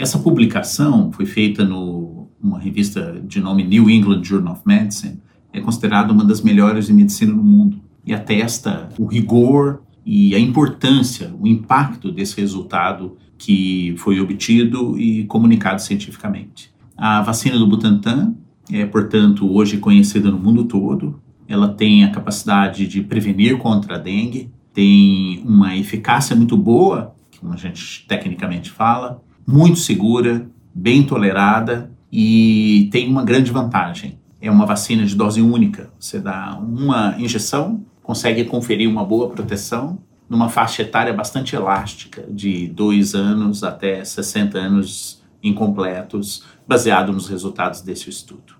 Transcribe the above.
Essa publicação foi feita numa revista de nome New England Journal of Medicine, é considerada uma das melhores de medicina no mundo e atesta o rigor e a importância, o impacto desse resultado que foi obtido e comunicado cientificamente. A vacina do Butantan é, portanto, hoje conhecida no mundo todo. Ela tem a capacidade de prevenir contra a dengue, tem uma eficácia muito boa, como a gente tecnicamente fala, muito segura, bem tolerada e tem uma grande vantagem. É uma vacina de dose única. Você dá uma injeção, consegue conferir uma boa proteção numa faixa etária bastante elástica, de 2 anos até 60 anos incompletos, baseado nos resultados desse estudo.